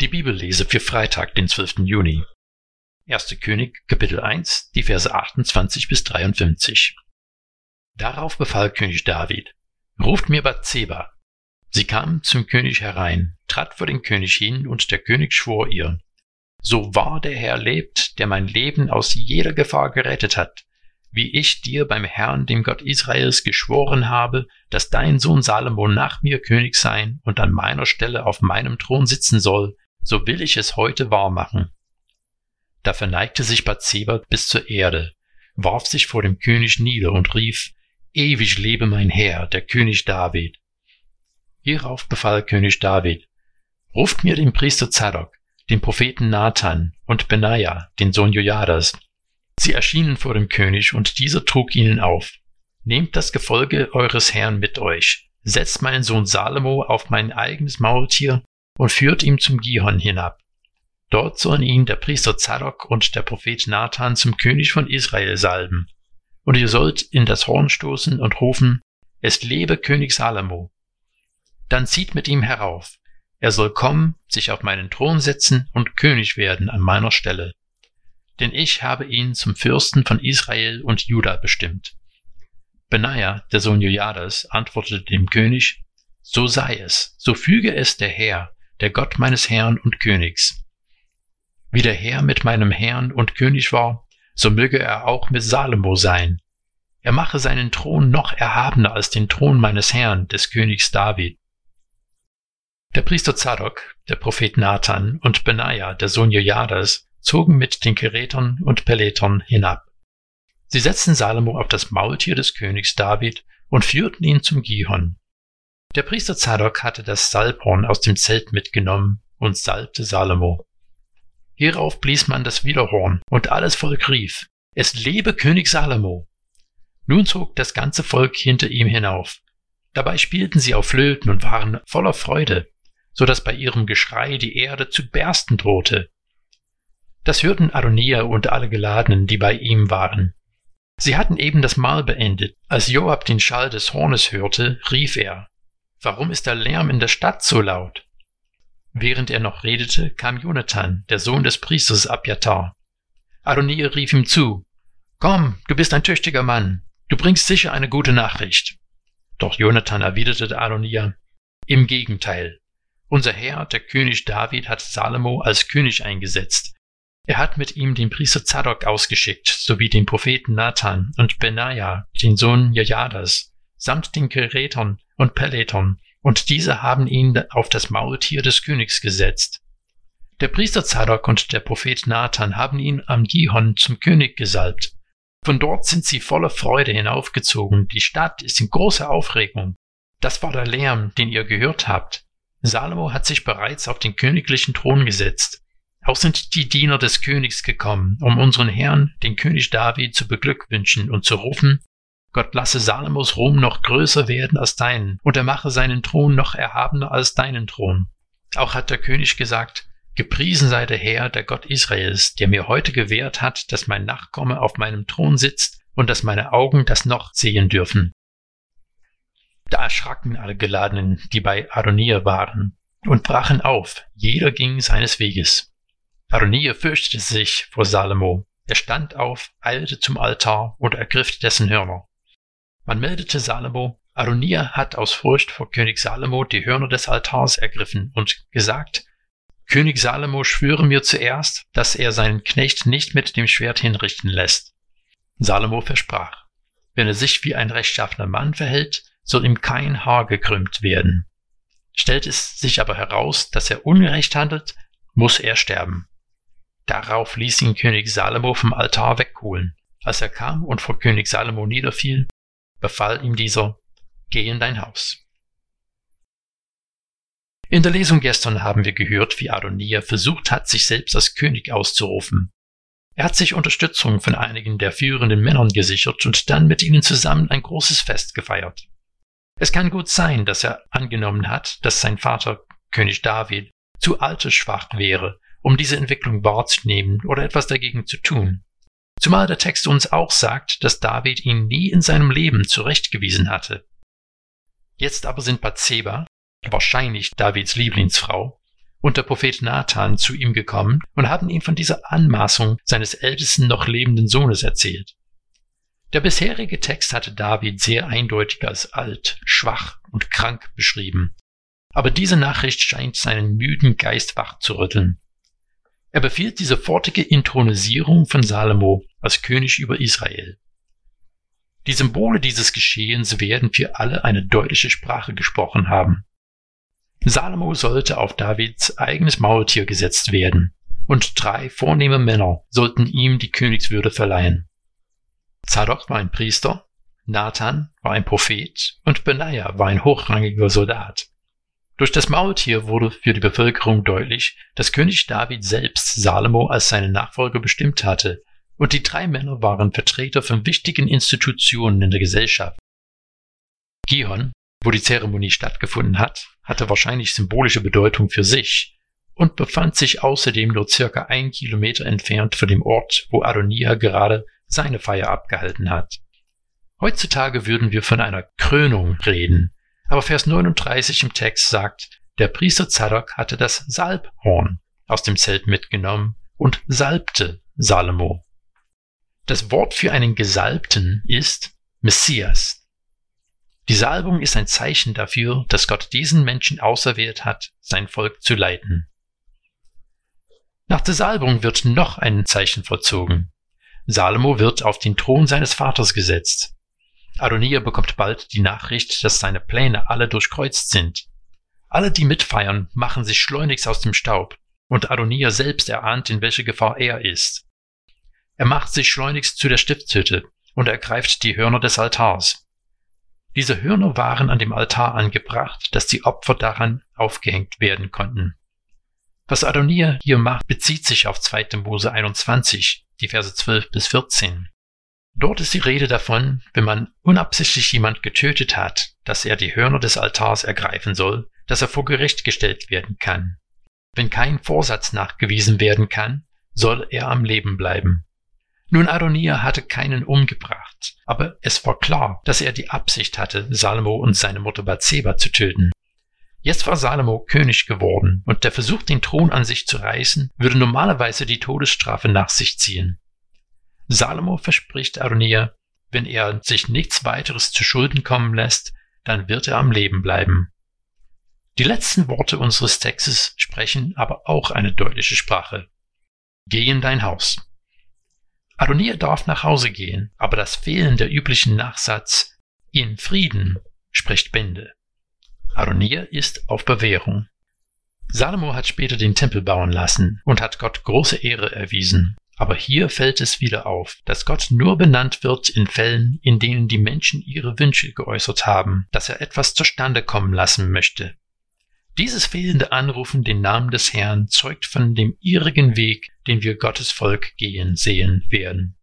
Die Bibellese für Freitag, den 12. Juni. 1. König, Kapitel 1, die Verse 28 bis 53. Darauf befahl König David, ruft mir Bathseba. Sie kam zum König herein, trat vor den König hin, und der König schwor ihr, so wahr der Herr lebt, der mein Leben aus jeder Gefahr gerettet hat, wie ich dir beim Herrn, dem Gott Israels, geschworen habe, dass dein Sohn Salomo nach mir König sein und an meiner Stelle auf meinem Thron sitzen soll, so will ich es heute wahr machen. Da verneigte sich Bathseba bis zur Erde, warf sich vor dem König nieder und rief, Ewig lebe mein Herr, der König David. Hierauf befahl König David, ruft mir den Priester Zadok, den Propheten Nathan und Benaja, den Sohn Jojadas. Sie erschienen vor dem König, und dieser trug ihnen auf. Nehmt das Gefolge eures Herrn mit euch, setzt meinen Sohn Salomo auf mein eigenes Maultier und führt ihn zum Gihon hinab. Dort sollen ihn der Priester Zadok und der Prophet Nathan zum König von Israel salben. Und ihr sollt in das Horn stoßen und rufen, es lebe König Salomo. Dann zieht mit ihm herauf. Er soll kommen, sich auf meinen Thron setzen und König werden an meiner Stelle. Denn ich habe ihn zum Fürsten von Israel und Juda bestimmt. Benaja, der Sohn Jojadas, antwortete dem König, so sei es, so füge es der Herr, der Gott meines Herrn und Königs. Wie der Herr mit meinem Herrn und König war, so möge er auch mit Salomo sein. Er mache seinen Thron noch erhabener als den Thron meines Herrn, des Königs David. Der Priester Zadok, der Prophet Nathan und Benaja, der Sohn Jojadas, zogen mit den Gerätern und Peletern hinab. Sie setzten Salomo auf das Maultier des Königs David und führten ihn zum Gihon. Der Priester Zadok hatte das Salbhorn aus dem Zelt mitgenommen und salbte Salomo. Hierauf blies man das Widerhorn, und alles Volk rief, Es lebe König Salomo! Nun zog das ganze Volk hinter ihm hinauf. Dabei spielten sie auf Flöten und waren voller Freude, so dass bei ihrem Geschrei die Erde zu bersten drohte. Das hörten Adonia und alle Geladenen, die bei ihm waren. Sie hatten eben das Mahl beendet. Als Joab den Schall des Hornes hörte, rief er, Warum ist der Lärm in der Stadt so laut? Während er noch redete, kam Jonathan, der Sohn des Priesters Abjatar. Adonia rief ihm zu, Komm, du bist ein tüchtiger Mann, du bringst sicher eine gute Nachricht. Doch Jonathan erwiderte Adonia, Im Gegenteil. Unser Herr, der König David, hat Salomo als König eingesetzt. Er hat mit ihm den Priester Zadok ausgeschickt, sowie den Propheten Nathan und Benaja, den Sohn Jajadas, samt den Gerätern und Peletern, und diese haben ihn auf das Maultier des Königs gesetzt. Der Priester Zadok und der Prophet Nathan haben ihn am Gihon zum König gesalbt. Von dort sind sie voller Freude hinaufgezogen. Die Stadt ist in großer Aufregung. Das war der Lärm, den ihr gehört habt. Salomo hat sich bereits auf den königlichen Thron gesetzt. Auch sind die Diener des Königs gekommen, um unseren Herrn, den König David, zu beglückwünschen und zu rufen, Gott lasse Salomos Ruhm noch größer werden als deinen, und er mache seinen Thron noch erhabener als deinen Thron. Auch hat der König gesagt, Gepriesen sei der Herr, der Gott Israels, der mir heute gewährt hat, dass mein Nachkomme auf meinem Thron sitzt und dass meine Augen das noch sehen dürfen. Da erschraken alle Geladenen, die bei Adonia waren, und brachen auf, jeder ging seines Weges. Adonia fürchtete sich vor Salomo. Er stand auf, eilte zum Altar und ergriff dessen Hörner. Man meldete Salomo, Adonia hat aus Furcht vor König Salomo die Hörner des Altars ergriffen und gesagt, König Salomo schwöre mir zuerst, dass er seinen Knecht nicht mit dem Schwert hinrichten lässt. Salomo versprach, wenn er sich wie ein rechtschaffener Mann verhält, soll ihm kein Haar gekrümmt werden. Stellt es sich aber heraus, dass er ungerecht handelt, muss er sterben. Darauf ließ ihn König Salomo vom Altar wegholen. Als er kam und vor König Salomo niederfiel, befahl ihm dieser, geh in dein Haus. In der Lesung gestern haben wir gehört, wie Adonia versucht hat, sich selbst als König auszurufen. Er hat sich Unterstützung von einigen der führenden Männern gesichert und dann mit ihnen zusammen ein großes Fest gefeiert. Es kann gut sein, dass er angenommen hat, dass sein Vater, König David, zu altersschwach wäre, um diese Entwicklung wahrzunehmen oder etwas dagegen zu tun. Zumal der Text uns auch sagt, dass David ihn nie in seinem Leben zurechtgewiesen hatte. Jetzt aber sind Bathseba, wahrscheinlich Davids Lieblingsfrau, und der Prophet Nathan zu ihm gekommen und haben ihm von dieser Anmaßung seines ältesten noch lebenden Sohnes erzählt. Der bisherige Text hatte David sehr eindeutig als alt, schwach und krank beschrieben. Aber diese Nachricht scheint seinen müden Geist wach zu rütteln. Er befiehlt die sofortige Intronisierung von Salomo als König über Israel. Die Symbole dieses Geschehens werden für alle eine deutliche Sprache gesprochen haben. Salomo sollte auf Davids eigenes Maultier gesetzt werden, und drei vornehme Männer sollten ihm die Königswürde verleihen. Zadok war ein Priester, Nathan war ein Prophet und Benaja war ein hochrangiger Soldat. Durch das Maultier wurde für die Bevölkerung deutlich, dass König David selbst Salomo als seinen Nachfolger bestimmt hatte, und die drei Männer waren Vertreter von wichtigen Institutionen in der Gesellschaft. Gihon, wo die Zeremonie stattgefunden hat, hatte wahrscheinlich symbolische Bedeutung für sich und befand sich außerdem nur circa ein Kilometer entfernt von dem Ort, wo Adonia gerade seine Feier abgehalten hat. Heutzutage würden wir von einer Krönung reden, aber Vers 39 im Text sagt, der Priester Zadok hatte das Salbhorn aus dem Zelt mitgenommen und salbte Salomo. Das Wort für einen Gesalbten ist Messias. Die Salbung ist ein Zeichen dafür, dass Gott diesen Menschen auserwählt hat, sein Volk zu leiten. Nach der Salbung wird noch ein Zeichen vollzogen. Salomo wird auf den Thron seines Vaters gesetzt. Adonia bekommt bald die Nachricht, dass seine Pläne alle durchkreuzt sind. Alle, die mitfeiern, machen sich schleunigst aus dem Staub, und Adonia selbst erahnt, in welche Gefahr er ist. Er macht sich schleunigst zu der Stiftshütte und ergreift die Hörner des Altars. Diese Hörner waren an dem Altar angebracht, dass die Opfer daran aufgehängt werden konnten. Was Adonia hier macht, bezieht sich auf 2. Mose 21, die Verse 12 bis 14. Dort ist die Rede davon, wenn man unabsichtlich jemand getötet hat, dass er die Hörner des Altars ergreifen soll, dass er vor Gericht gestellt werden kann. Wenn kein Vorsatz nachgewiesen werden kann, soll er am Leben bleiben. Nun, Adonia hatte keinen umgebracht, aber es war klar, dass er die Absicht hatte, Salomo und seine Mutter Bathseba zu töten. Jetzt war Salomo König geworden, und der Versuch, den Thron an sich zu reißen, würde normalerweise die Todesstrafe nach sich ziehen. Salomo verspricht Adonia, wenn er sich nichts weiteres zu Schulden kommen lässt, dann wird er am Leben bleiben. Die letzten Worte unseres Textes sprechen aber auch eine deutliche Sprache. Geh in dein Haus. Adonia darf nach Hause gehen, aber das Fehlen der üblichen Nachsatz in Frieden spricht Bände. Adonia ist auf Bewährung. Salomo hat später den Tempel bauen lassen und hat Gott große Ehre erwiesen. Aber hier fällt es wieder auf, dass Gott nur benannt wird in Fällen, in denen die Menschen ihre Wünsche geäußert haben, dass er etwas zustande kommen lassen möchte. Dieses fehlende Anrufen den Namen des Herrn zeugt von dem irrigen Weg, den wir Gottes Volk gehen sehen werden.